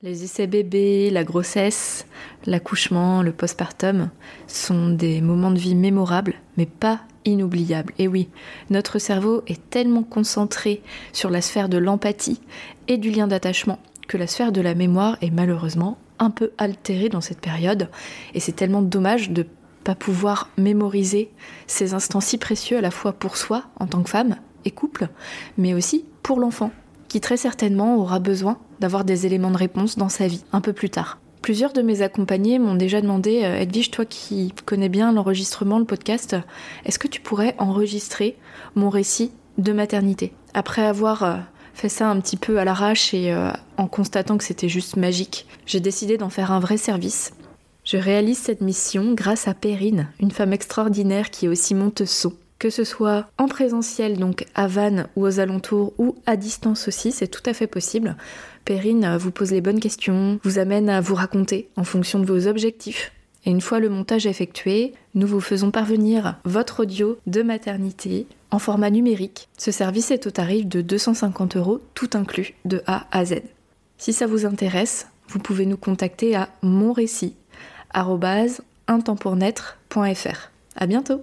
Les essais bébés, la grossesse, l'accouchement, le postpartum sont des moments de vie mémorables, mais pas inoubliables. Et oui, notre cerveau est tellement concentré sur la sphère de l'empathie et du lien d'attachement que la sphère de la mémoire est malheureusement un peu altérée dans cette période. Et c'est tellement dommage de pas pouvoir mémoriser ces instants si précieux à la fois pour soi en tant que femme et couple, mais aussi pour l'enfant qui très certainement aura besoin d'avoir des éléments de réponse dans sa vie un peu plus tard. Plusieurs de mes accompagnés m'ont déjà demandé, euh, Edwige, toi qui connais bien l'enregistrement, le podcast, est-ce que tu pourrais enregistrer mon récit de maternité? Après avoir euh, fait ça un petit peu à l'arrache et euh, en constatant que c'était juste magique, j'ai décidé d'en faire un vrai service. Je réalise cette mission grâce à Perrine, une femme extraordinaire qui est aussi monteuse que ce soit en présentiel, donc à Vannes ou aux alentours, ou à distance aussi, c'est tout à fait possible. Perrine vous pose les bonnes questions, vous amène à vous raconter en fonction de vos objectifs. Et une fois le montage effectué, nous vous faisons parvenir votre audio de maternité en format numérique. Ce service est au tarif de 250 euros, tout inclus, de A à Z. Si ça vous intéresse, vous pouvez nous contacter à monrécit.intempournaître.fr. À bientôt!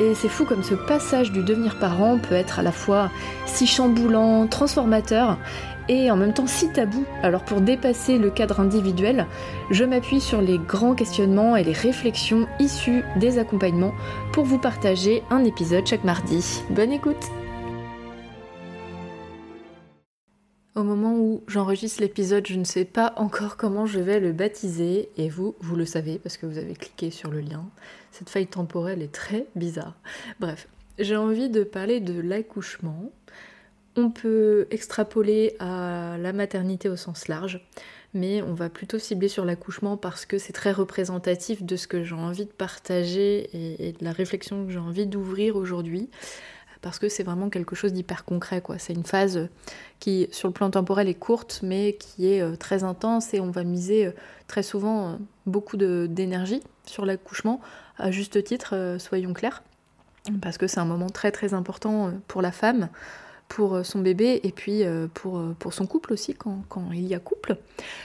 Et c'est fou comme ce passage du devenir parent peut être à la fois si chamboulant, transformateur et en même temps si tabou. Alors pour dépasser le cadre individuel, je m'appuie sur les grands questionnements et les réflexions issues des accompagnements pour vous partager un épisode chaque mardi. Bonne écoute Au moment où j'enregistre l'épisode, je ne sais pas encore comment je vais le baptiser, et vous, vous le savez parce que vous avez cliqué sur le lien. Cette faille temporelle est très bizarre. Bref, j'ai envie de parler de l'accouchement. On peut extrapoler à la maternité au sens large, mais on va plutôt cibler sur l'accouchement parce que c'est très représentatif de ce que j'ai envie de partager et, de la réflexion que j'ai envie d'ouvrir aujourd'hui parce que c'est vraiment quelque chose d'hyper concret. quoi. C'est une phase qui, sur le plan temporel, est courte, mais qui est euh, très intense et on va miser euh, très souvent euh, beaucoup d'énergie sur l'accouchement, à juste titre, soyons clairs, parce que c'est un moment très très important pour la femme pour son bébé et puis pour, pour son couple aussi quand, quand il y a couple.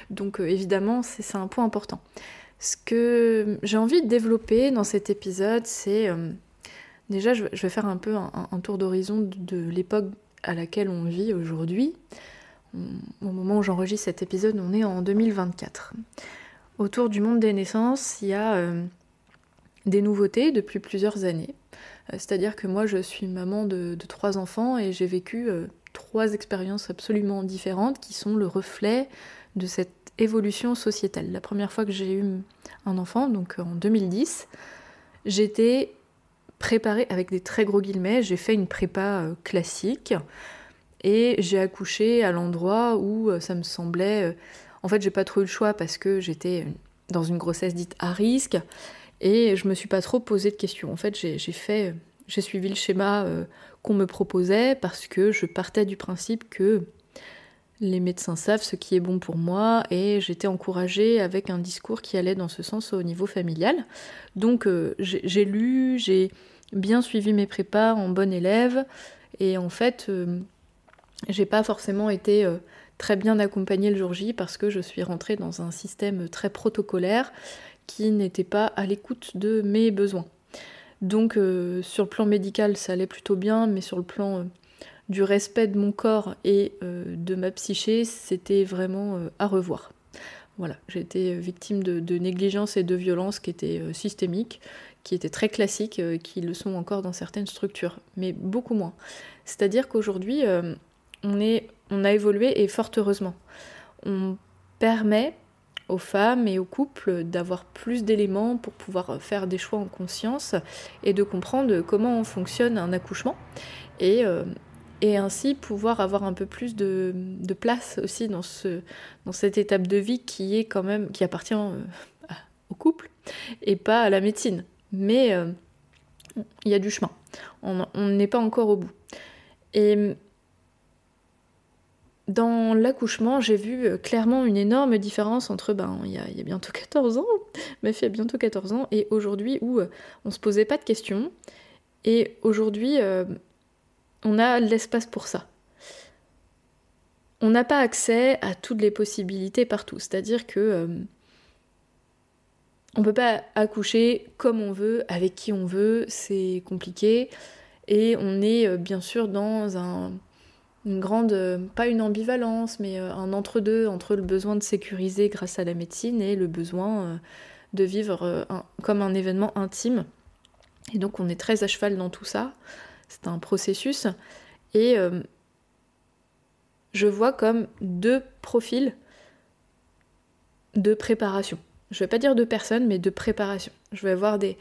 Donc évidemment c'est un point important. Ce que j'ai envie de développer dans cet épisode c'est Déjà, je vais faire un peu un, tour d'horizon de, l'époque à laquelle on vit aujourd'hui. Au moment où j'enregistre cet épisode, on est en 2024. Autour du monde des naissances, il y a euh, des nouveautés depuis plusieurs années. Euh, c'est-à-dire que moi, je suis maman de, trois enfants et j'ai vécu euh, trois expériences absolument différentes qui sont le reflet de cette évolution sociétale. La première fois que j'ai eu un enfant, donc en 2010, j'étais préparé avec des très gros guillemets, j'ai fait une prépa euh, classique et j'ai accouché à l'endroit où euh, ça me semblait. Euh, en fait, j'ai pas trop eu le choix parce que j'étais dans une grossesse dite à risque et je me suis pas trop posé de questions. En fait, j'ai fait, j'ai suivi le schéma qu'on me proposait parce que je partais du principe que les médecins savent ce qui est bon pour moi et j'étais encouragée avec un discours qui allait dans ce sens au niveau familial. Donc j'ai lu, j'ai bien suivi mes prépas en bonne élève. Et en fait, euh, j'ai pas forcément été euh, très bien accompagnée le jour J parce que je suis rentrée dans un système très protocolaire qui n'était pas à l'écoute de mes besoins. Donc euh, sur le plan médical, ça allait plutôt bien, mais sur le plan du respect de mon corps et de ma psyché, c'était vraiment à revoir. Voilà, j'ai été victime de, de, négligence et de violence qui étaient systémiques qui étaient très classiques, euh, qui le sont encore dans certaines structures, mais beaucoup moins. C'est-à-dire qu'aujourd'hui, euh, on, on a évolué et fort heureusement. On permet aux femmes et aux couples d'avoir plus d'éléments pour pouvoir faire des choix en conscience et de comprendre comment fonctionne un accouchement. Et, euh, et ainsi pouvoir avoir un peu plus de, place aussi dans, ce, dans cette étape de vie qui est quand même qui appartient au couple et pas à la médecine. Mais euh, il y a du chemin. On n'est pas encore au bout. Et dans l'accouchement, j'ai vu euh, clairement une énorme différence entre, ben, il y a, bientôt 14 ans, ma fille a bientôt 14 ans, et aujourd'hui où on se posait pas de questions, et aujourd'hui, on a l'espace pour ça. On n'a pas accès à toutes les possibilités partout, c'est-à-dire que euh, on peut pas accoucher comme on veut, avec qui on veut, c'est compliqué, et on est euh, bien sûr dans un, une grande, euh, pas une ambivalence, mais un entre-deux entre le besoin de sécuriser grâce à la médecine et le besoin de vivre comme un événement intime. Et donc on est très à cheval dans tout ça c'est un processus. Et euh, je vois comme deux profils de préparation. Je ne vais pas dire de personnes, mais de préparation. Je vais avoir des,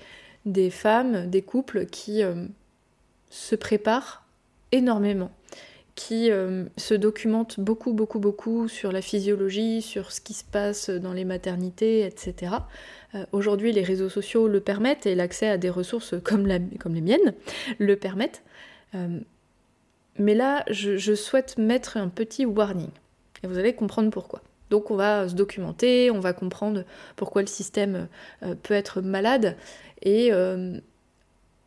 femmes, des couples qui euh, se préparent énormément, qui euh, se documentent beaucoup, beaucoup, beaucoup sur la physiologie, sur ce qui se passe dans les maternités, etc. Aujourd'hui, les réseaux sociaux le permettent et l'accès à des ressources comme, les miennes le permettent. Euh, mais là, je, souhaite mettre un petit warning. Et vous allez comprendre pourquoi. Donc on va se documenter, on va comprendre pourquoi le système euh, peut être malade, et euh,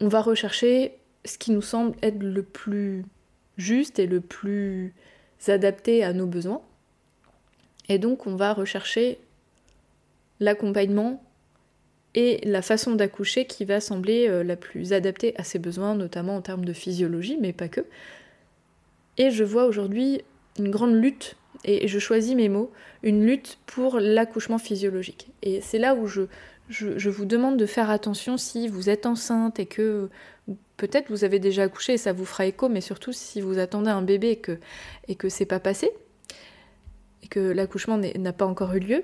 on va rechercher ce qui nous semble être le plus juste et le plus adapté à nos besoins. Et donc on va rechercher l'accompagnement et la façon d'accoucher qui va sembler euh, la plus adaptée à ses besoins, notamment en termes de physiologie, mais pas que. Et je vois aujourd'hui une grande lutte, et je choisis mes mots, une lutte pour l'accouchement physiologique. Et c'est là où je, je, vous demande de faire attention si vous êtes enceinte et que peut-être vous avez déjà accouché et ça vous fera écho, mais surtout si vous attendez un bébé et que, et que c'est pas passé, et que l'accouchement n'a pas encore eu lieu,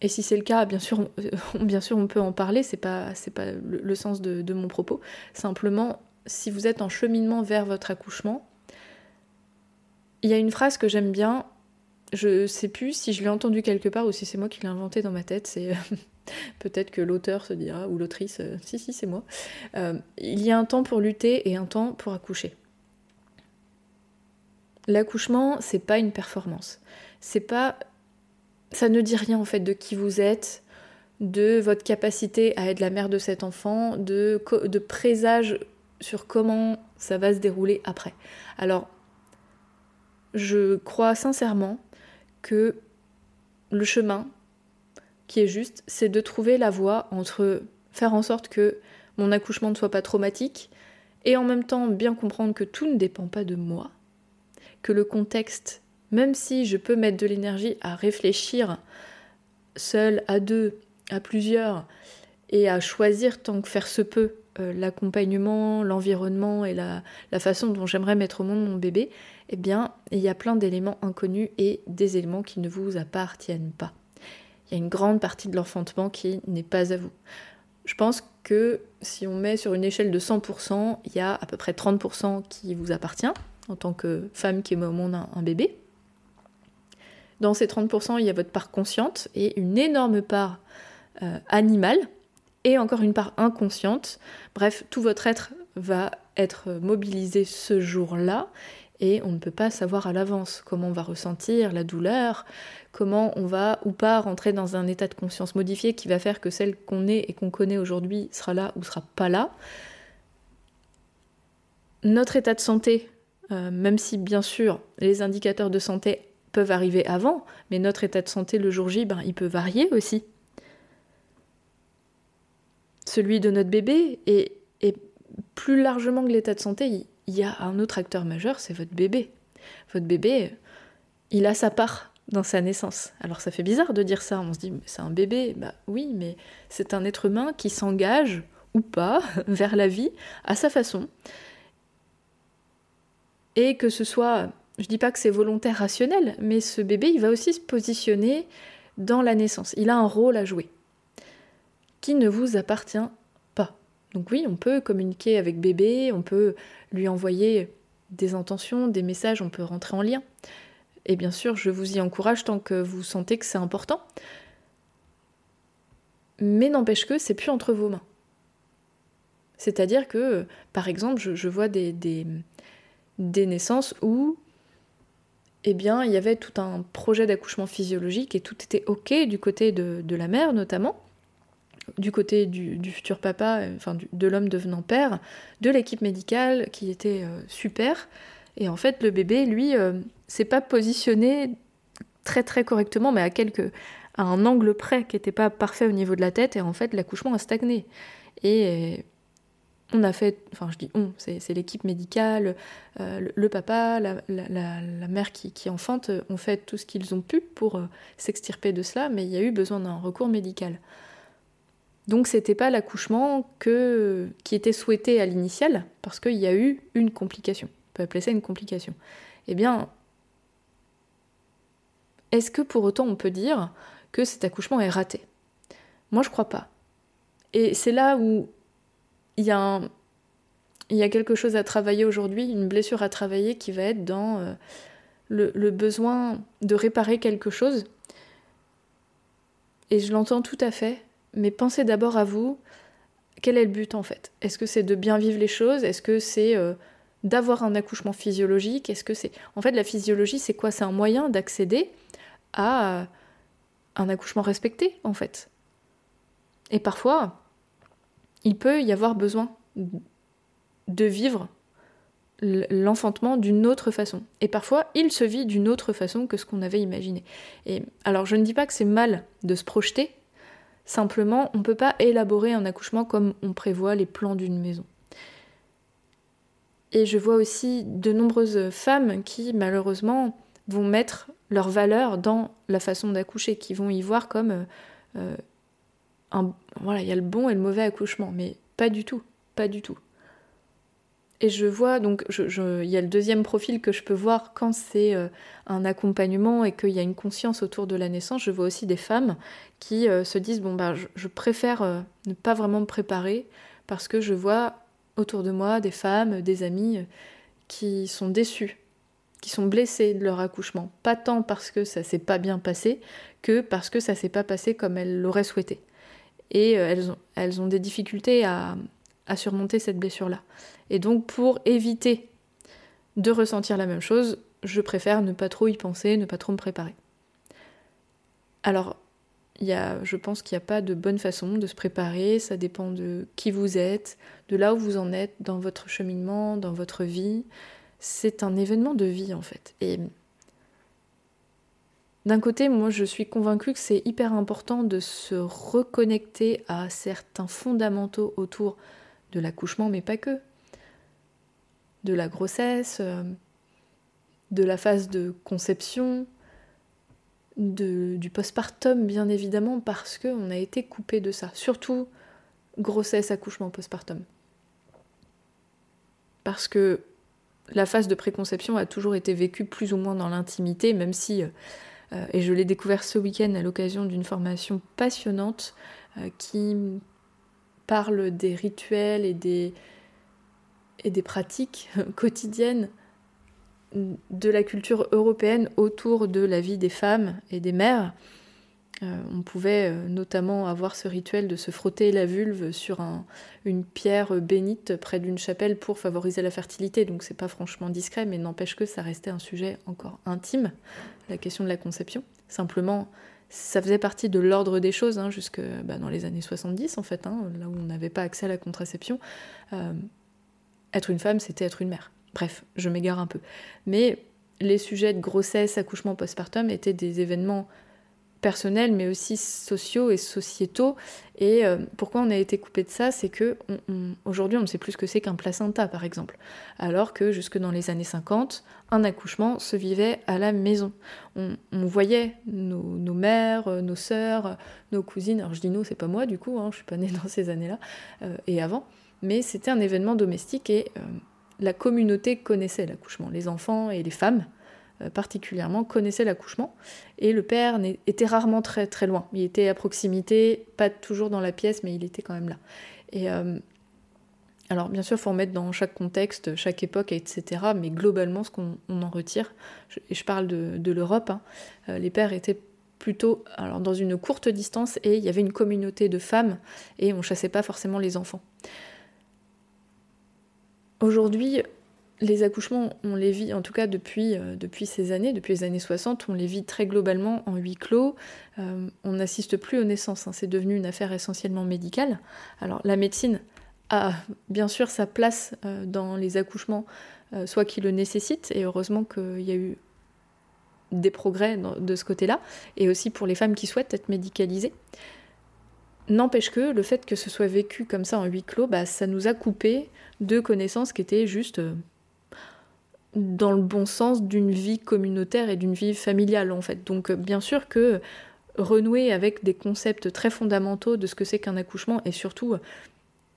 et si c'est le cas, bien sûr, on, bien sûr, on peut en parler, c'est pas, c'est pas le, sens de, mon propos. Simplement, si vous êtes en cheminement vers votre accouchement, il y a une phrase que j'aime bien, je sais plus si je l'ai entendue quelque part ou si c'est moi qui l'ai inventée dans ma tête, c'est peut-être que l'auteur se dira, ou l'autrice, euh, si, si, c'est moi. Euh, il y a un temps pour lutter et un temps pour accoucher. L'accouchement, c'est pas une performance. C'est pas ça ne dit rien en fait de qui vous êtes, de votre capacité à être la mère de cet enfant, de, de présage sur comment ça va se dérouler après. Alors, je crois sincèrement que le chemin qui est juste, c'est de trouver la voie entre faire en sorte que mon accouchement ne soit pas traumatique et en même temps bien comprendre que tout ne dépend pas de moi, que le contexte même si je peux mettre de l'énergie à réfléchir seul, à deux, à plusieurs, et à choisir tant que faire se peut euh, l'accompagnement, l'environnement et la, façon dont j'aimerais mettre au monde mon bébé, eh bien, il y a plein d'éléments inconnus et des éléments qui ne vous appartiennent pas. Il y a une grande partie de l'enfantement qui n'est pas à vous. Je pense que si on met sur une échelle de 100%, il y a à peu près 30% qui vous appartient en tant que femme qui met au monde un bébé. Dans ces 30%, il y a votre part consciente et une énorme part euh, animale et encore une part inconsciente. Bref, tout votre être va être mobilisé ce jour-là et on ne peut pas savoir à l'avance comment on va ressentir la douleur, comment on va ou pas rentrer dans un état de conscience modifié qui va faire que celle qu'on est et qu'on connaît aujourd'hui sera là ou sera pas là. Notre état de santé, euh, même si bien sûr les indicateurs de santé peuvent arriver avant, mais notre état de santé le jour J, ben, il peut varier aussi. Celui de notre bébé, et, plus largement que l'état de santé, il y a un autre acteur majeur, c'est votre bébé. Votre bébé, il a sa part dans sa naissance. Alors ça fait bizarre de dire ça, on se dit c'est un bébé, bah oui, mais c'est un être humain qui s'engage ou pas vers la vie à sa façon. Et que ce soit je dis pas que c'est volontaire rationnel, mais ce bébé, il va aussi se positionner dans la naissance. Il a un rôle à jouer qui ne vous appartient pas. Donc oui, on peut communiquer avec bébé, on peut lui envoyer des intentions, des messages, on peut rentrer en lien. Et bien sûr, je vous y encourage tant que vous sentez que c'est important. Mais n'empêche que c'est plus entre vos mains. C'est-à-dire que, par exemple, je, vois des, des, naissances où eh bien, il y avait tout un projet d'accouchement physiologique et tout était OK du côté de, la mère notamment, du côté du, futur papa, enfin de l'homme devenant père, de l'équipe médicale qui était euh, super. Et en fait, le bébé, lui, euh, s'est pas positionné très très correctement, mais à quelques à un angle près qui n'était pas parfait au niveau de la tête, et en fait, l'accouchement a stagné. Et on a fait, enfin je dis on, c'est l'équipe médicale, euh, le, papa, la, mère qui, qui, enfante, ont fait tout ce qu'ils ont pu pour euh, s'extirper de cela, mais il y a eu besoin d'un recours médical. Donc c'était pas l'accouchement qui était souhaité à l'initial, parce qu'il y a eu une complication. On peut appeler ça une complication. Eh bien, est-ce que pour autant on peut dire que cet accouchement est raté? Moi je crois pas. Et c'est là où il y, a il y a quelque chose à travailler aujourd'hui, une blessure à travailler qui va être dans euh, le, besoin de réparer quelque chose. Et je l'entends tout à fait, mais pensez d'abord à vous, quel est le but en fait? Est-ce que c'est de bien vivre les choses? Est-ce que c'est euh, d'avoir un accouchement physiologique? Est-ce que c'est En fait, la physiologie, c'est quoi? C'est un moyen d'accéder à un accouchement respecté en fait. Et parfois, il peut y avoir besoin de vivre l'enfantement d'une autre façon. Et parfois, il se vit d'une autre façon que ce qu'on avait imaginé. Et alors, je ne dis pas que c'est mal de se projeter, simplement, on ne peut pas élaborer un accouchement comme on prévoit les plans d'une maison. Et je vois aussi de nombreuses femmes qui, malheureusement, vont mettre leur valeur dans la façon d'accoucher, qui vont y voir comme euh, un, voilà, il y a le bon et le mauvais accouchement, mais pas du tout, pas du tout. Et je vois, donc, il y a le deuxième profil que je peux voir quand c'est euh, un accompagnement et qu'il y a une conscience autour de la naissance. Je vois aussi des femmes qui euh, se disent Bon, bah, je, préfère euh, ne pas vraiment me préparer parce que je vois autour de moi des femmes, des amis qui sont déçues, qui sont blessées de leur accouchement. Pas tant parce que ça s'est pas bien passé que parce que ça s'est pas passé comme elles l'auraient souhaité et elles ont, elles ont des difficultés à, surmonter cette blessure-là. Et donc pour éviter de ressentir la même chose, je préfère ne pas trop y penser, ne pas trop me préparer. Alors, y a, je pense qu'il n'y a pas de bonne façon de se préparer, ça dépend de qui vous êtes, de là où vous en êtes dans votre cheminement, dans votre vie. C'est un événement de vie en fait. Et d'un côté, moi je suis convaincue que c'est hyper important de se reconnecter à certains fondamentaux autour de l'accouchement, mais pas que. De la grossesse, euh, de la phase de conception, du postpartum bien évidemment, parce qu'on a été coupé de ça. Surtout grossesse, accouchement, postpartum. Parce que la phase de préconception a toujours été vécue plus ou moins dans l'intimité, même si euh, et je l'ai découvert ce week-end à l'occasion d'une formation passionnante euh, qui parle des rituels et des, pratiques quotidiennes de la culture européenne autour de la vie des femmes et des mères. Euh, on pouvait notamment avoir ce rituel de se frotter la vulve sur une pierre bénite près d'une chapelle pour favoriser la fertilité. Donc c'est pas franchement discret, mais n'empêche que ça restait un sujet encore intime la question de la conception. Simplement, ça faisait partie de l'ordre des choses hein, jusque bah, dans les années 70 en fait, hein, là où on n'avait pas accès à la contraception. Euh, être une femme, c'était être une mère. Bref, je m'égare un peu. Mais les sujets de grossesse, accouchement, postpartum étaient des événements personnels, mais aussi sociaux et sociétaux. Et euh, pourquoi on a été coupé de ça C'est que aujourd'hui, on ne sait plus ce que c'est qu'un placenta, par exemple. Alors que jusque dans les années 50, un accouchement se vivait à la maison. On, voyait nos, mères, nos sœurs, nos cousines. Alors je dis nous, c'est pas moi du coup, hein, je suis pas née dans ces années-là euh, et avant. Mais c'était un événement domestique et euh, la communauté connaissait l'accouchement, les enfants et les femmes euh, particulièrement connaissait l'accouchement et le père était rarement très très loin. Il était à proximité, pas toujours dans la pièce, mais il était quand même là. Et, euh, Alors bien sûr, il faut remettre dans chaque contexte, chaque époque, etc. Mais globalement, ce qu'on en retire, et je parle de, l'Europe, hein, euh, les pères étaient plutôt alors, dans une courte distance et il y avait une communauté de femmes et on chassait pas forcément les enfants. Aujourd'hui, les accouchements, on les vit, en tout cas depuis, euh, depuis ces années, depuis les années 60, on les vit très globalement en huis clos. Euh, on n'assiste plus aux naissances, hein. c'est devenu une affaire essentiellement médicale. Alors la médecine a bien sûr sa place euh, dans les accouchements, soit qui le nécessitent, et heureusement qu'il y a eu des progrès de ce côté-là, et aussi pour les femmes qui souhaitent être médicalisées. N'empêche que le fait que ce soit vécu comme ça en huis clos, bah, ça nous a coupé de connaissances qui étaient juste dans le bon sens d'une vie communautaire et d'une vie familiale en fait. Donc euh, bien sûr que renouer avec des concepts très fondamentaux de ce que c'est qu'un accouchement et surtout euh,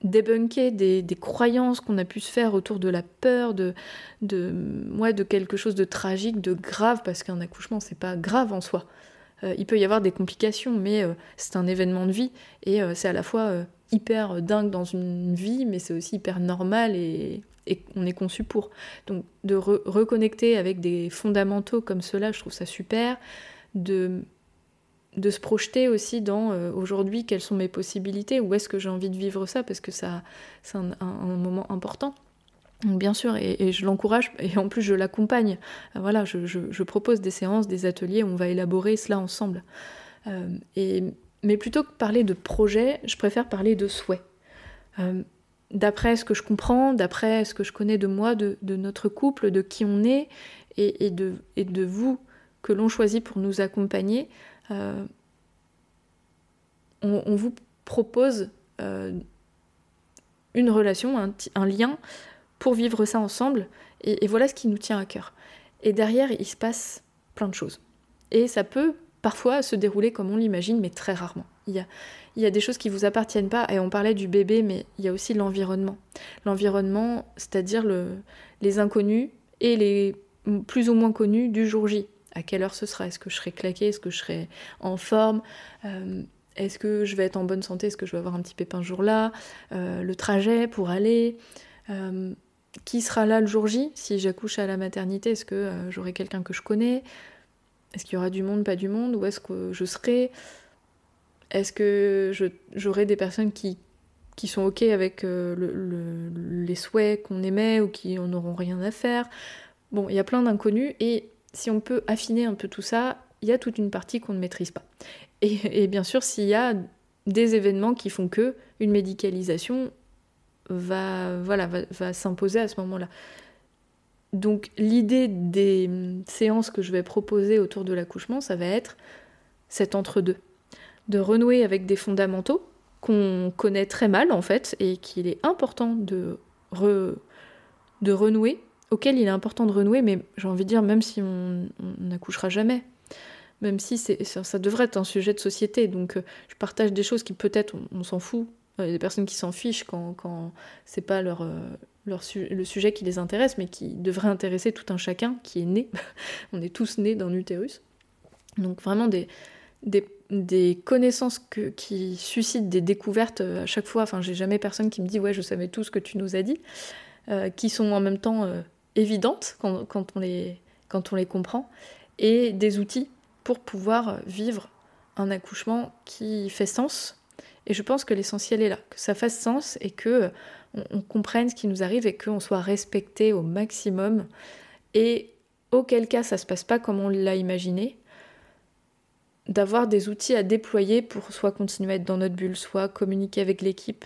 débunker des, croyances qu'on a pu se faire autour de la peur, de, de, de quelque chose de tragique, de grave, parce qu'un accouchement c'est pas grave en soi. Euh, il peut y avoir des complications, mais c'est un événement de vie et c'est à la fois hyper dingue dans une vie, mais c'est aussi hyper normal et et on est conçu pour. Donc de reconnecter avec des fondamentaux comme cela, je trouve ça super. De, de se projeter aussi dans euh, aujourd'hui quelles sont mes possibilités, où est-ce que j'ai envie de vivre ça, parce que ça c'est un, moment important. Bien sûr, et, je l'encourage, et en plus je l'accompagne. Euh, voilà, je, propose des séances, des ateliers on va élaborer cela ensemble. Euh, et, mais plutôt que parler de projet, je préfère parler de souhait d'après ce que je comprends, d'après ce que je connais de moi, de, notre couple, de qui on est, et, de, et vous que l'on choisit pour nous accompagner, euh, on, vous propose euh, une relation, un, lien pour vivre ça ensemble, et, voilà ce qui nous tient à cœur. Et derrière, il se passe plein de choses. Et ça peut parfois se dérouler comme on l'imagine, mais très rarement. Il y a, des choses qui vous appartiennent pas, et on parlait du bébé, mais il y a aussi l'environnement. L'environnement, c'est-à-dire le, les inconnus et les plus ou moins connus du jour J. À quelle heure ce sera? Est-ce que je serai claqué Est-ce que je serai en forme? Euh, Est-ce que je vais être en bonne santé? Est-ce que je vais avoir un petit pépin jour-là? Euh, Le trajet pour aller euh, Qui sera là le jour J? Si j'accouche à la maternité, est-ce que j'aurai quelqu'un que je connais? Est-ce qu'il y aura du monde, pas du monde Où est-ce que je serai est-ce que j'aurai des personnes qui, qui sont OK avec euh, les souhaits qu'on émet ou qui en auront rien à faire Bon, il y a plein d'inconnus et si on peut affiner un peu tout ça, il y a toute une partie qu'on ne maîtrise pas. Et, bien sûr, s'il y a des événements qui font que une médicalisation va, voilà, va s'imposer à ce moment-là. Donc l'idée des séances que je vais proposer autour de l'accouchement, ça va être cet entre-deux. De renouer avec des fondamentaux qu'on connaît très mal en fait et qu'il est important de, de renouer, auquel il est important de renouer, mais j'ai envie de dire même si on n'accouchera jamais, même si c'est, ça, devrait être un sujet de société, donc euh, je partage des choses qui peut-être on, s'en fout, il y a des personnes qui s'en fichent quand, quand c'est pas leur, euh, leur le sujet qui les intéresse, mais qui devrait intéresser tout un chacun qui est né, on est tous nés d'un utérus. Donc vraiment des, des des connaissances qui suscitent des découvertes euh, à chaque fois. Enfin, j'ai jamais personne qui me dit ouais, je savais tout ce que tu nous as dit, euh, qui sont en même temps évidentes quand, on les, quand on les comprend, et des outils pour pouvoir vivre un accouchement qui fait sens. Et je pense que l'essentiel est là, que ça fasse sens et que on comprenne ce qui nous arrive et qu'on soit respecté au maximum. Et auquel cas ça se passe pas comme on l'a imaginé, d'avoir des outils à déployer pour soit continuer à être dans notre bulle, soit communiquer avec l'équipe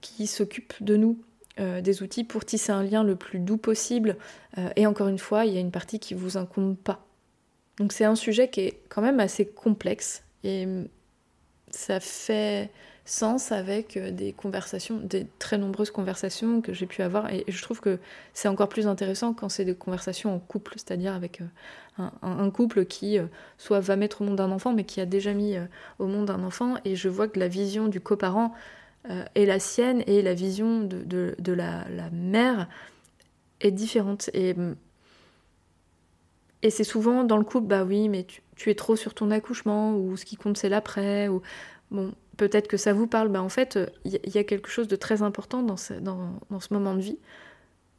qui s'occupe de nous, euh, des outils pour tisser un lien le plus doux possible. Euh, et encore une fois, il y a une partie qui vous incombe pas. Donc c'est un sujet qui est quand même assez complexe ça fait sens avec euh, des conversations, des très nombreuses conversations que j'ai pu avoir. Et je trouve que c'est encore plus intéressant quand c'est des conversations en couple, c'est-à-dire avec euh, un, couple qui euh, soit va mettre au monde un enfant, mais qui a déjà mis au monde un enfant. Et je vois que la vision du coparent est la sienne et la vision de, de, la, mère est différente. Et, et c'est souvent dans le couple, bah oui, mais tu, es trop sur ton accouchement, ou ce qui compte c'est l'après, ou bon, peut-être que ça vous parle, bah en fait, il y, a quelque chose de très important dans ce moment de vie.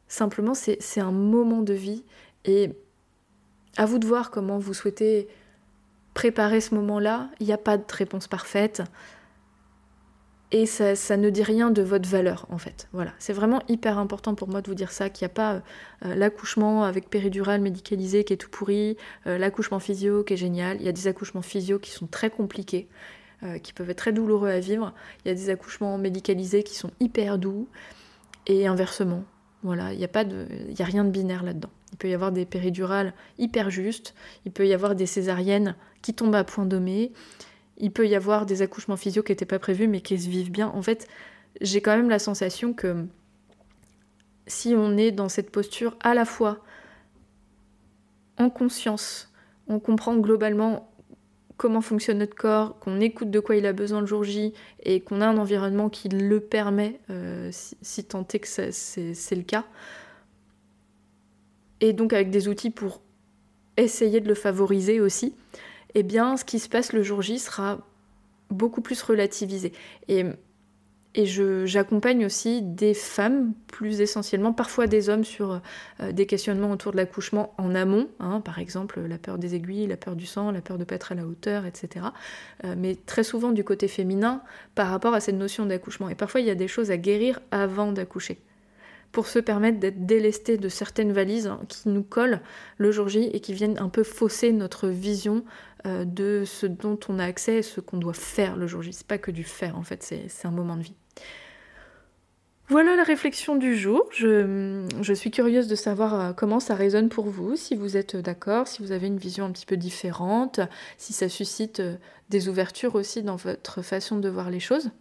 Simplement, c'est un moment de vie et à vous de voir comment vous souhaitez préparer ce moment-là. Il n'y a pas de réponse parfaite et ça, ne dit rien de votre valeur en fait. Voilà, c'est vraiment hyper important pour moi de vous dire ça, qu'il n'y a pas euh, l'accouchement avec péridurale médicalisé qui est tout pourri, euh, l'accouchement physio qui est génial. Il y a des accouchements physio qui sont très compliqués, euh, qui peuvent être très douloureux à vivre. Il y a des accouchements médicalisés qui sont hyper doux et inversement. Voilà, il n'y a a rien de binaire là-dedans. Il peut y avoir des péridurales hyper justes, il peut y avoir des césariennes qui tombent à point nommé, il peut y avoir des accouchements physio qui n'étaient pas prévus mais qui se vivent bien. En fait, j'ai quand même la sensation que si on est dans cette posture à la fois en conscience, on comprend globalement comment fonctionne notre corps, qu'on écoute de quoi il a besoin le jour J et qu'on a un environnement qui le permet, euh, si, tant est que c'est le cas. Et donc avec des outils pour essayer de le favoriser aussi eh bien, ce qui se passe le jour J sera beaucoup plus relativisé. Et, et j'accompagne aussi des femmes, plus essentiellement, parfois des hommes, sur euh, des questionnements autour de l'accouchement en amont, hein, par exemple la peur des aiguilles, la peur du sang, la peur de ne pas être à la hauteur, etc. Euh, mais très souvent du côté féminin par rapport à cette notion d'accouchement. Et parfois, il y a des choses à guérir avant d'accoucher pour se permettre d'être délesté de certaines valises hein, qui nous collent le jour J et qui viennent un peu fausser notre vision euh, de ce dont on a accès et ce qu'on doit faire le jour J. C'est pas que du faire en fait, c'est un moment de vie. Voilà la réflexion du jour. Je, je, suis curieuse de savoir euh, comment ça résonne pour vous, si vous êtes d'accord, si vous avez une vision un petit peu différente, si ça suscite euh, des ouvertures aussi dans votre façon de voir les choses.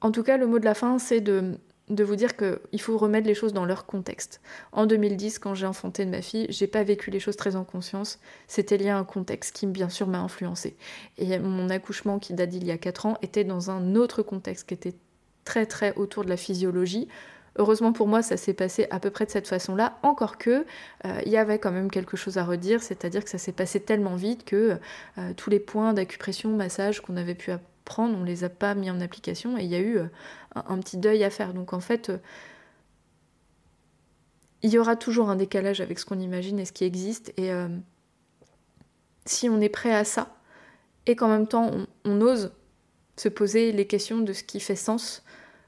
En tout cas, le mot de la fin, c'est de de vous dire qu'il faut remettre les choses dans leur contexte. En 2010, quand j'ai enfanté de ma fille, j'ai pas vécu les choses très en conscience. C'était lié à un contexte qui, bien sûr, m'a influencé. Et mon accouchement, qui date d'il y a 4 ans, était dans un autre contexte qui était très très autour de la physiologie. Heureusement pour moi, ça s'est passé à peu près de cette façon-là, encore que euh, il y avait quand même quelque chose à redire, c'est-à-dire que ça s'est passé tellement vite que euh, tous les points d'acupression, massage qu'on avait pu on les a pas mis en application et il y a eu euh, un, petit deuil à faire. Donc en fait, euh, il y aura toujours un décalage avec ce qu'on imagine et ce qui existe. Et euh, si on est prêt à ça, et qu'en même temps on, ose se poser les questions de ce qui fait sens,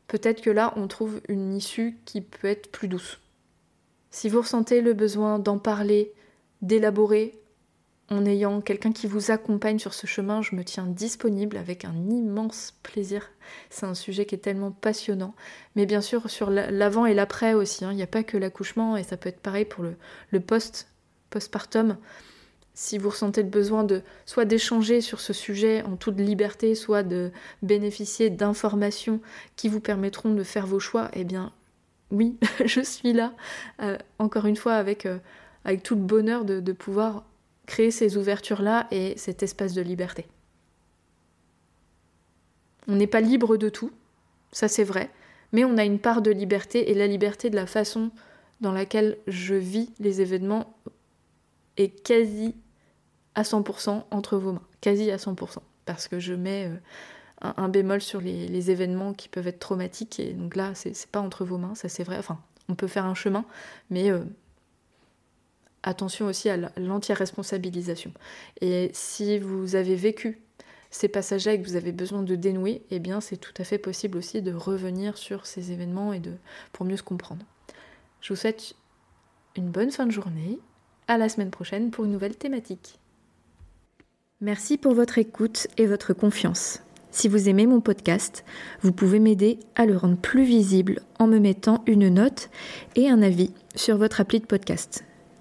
peut-être que là on trouve une issue qui peut être plus douce. Si vous ressentez le besoin d'en parler, d'élaborer, en ayant quelqu'un qui vous accompagne sur ce chemin, je me tiens disponible avec un immense plaisir. C'est un sujet qui est tellement passionnant. Mais bien sûr, sur l'avant et l'après aussi. Hein. Il n'y a pas que l'accouchement, et ça peut être pareil pour le, post, postpartum. Si vous ressentez le besoin de soit d'échanger sur ce sujet en toute liberté, soit de bénéficier d'informations qui vous permettront de faire vos choix, eh bien oui, je suis là, euh, encore une fois, avec, euh, avec tout le bonheur de pouvoir créer ces ouvertures-là et cet espace de liberté. On n'est pas libre de tout, ça c'est vrai, mais on a une part de liberté et la liberté de la façon dans laquelle je vis les événements est quasi à 100% entre vos mains, quasi à 100%, parce que je mets euh, un, bémol sur les, événements qui peuvent être traumatiques, et donc là, c'est pas entre vos mains, ça c'est vrai, enfin, on peut faire un chemin, mais euh, attention aussi à l'entière responsabilisation. Et si vous avez vécu ces passages-là et que vous avez besoin de dénouer, eh bien c'est tout à fait possible aussi de revenir sur ces événements et de pour mieux se comprendre. Je vous souhaite une bonne fin de journée. À la semaine prochaine pour une nouvelle thématique. Merci pour votre écoute et votre confiance. Si vous aimez mon podcast, vous pouvez m'aider à le rendre plus visible en me mettant une note et un avis sur votre appli de podcast.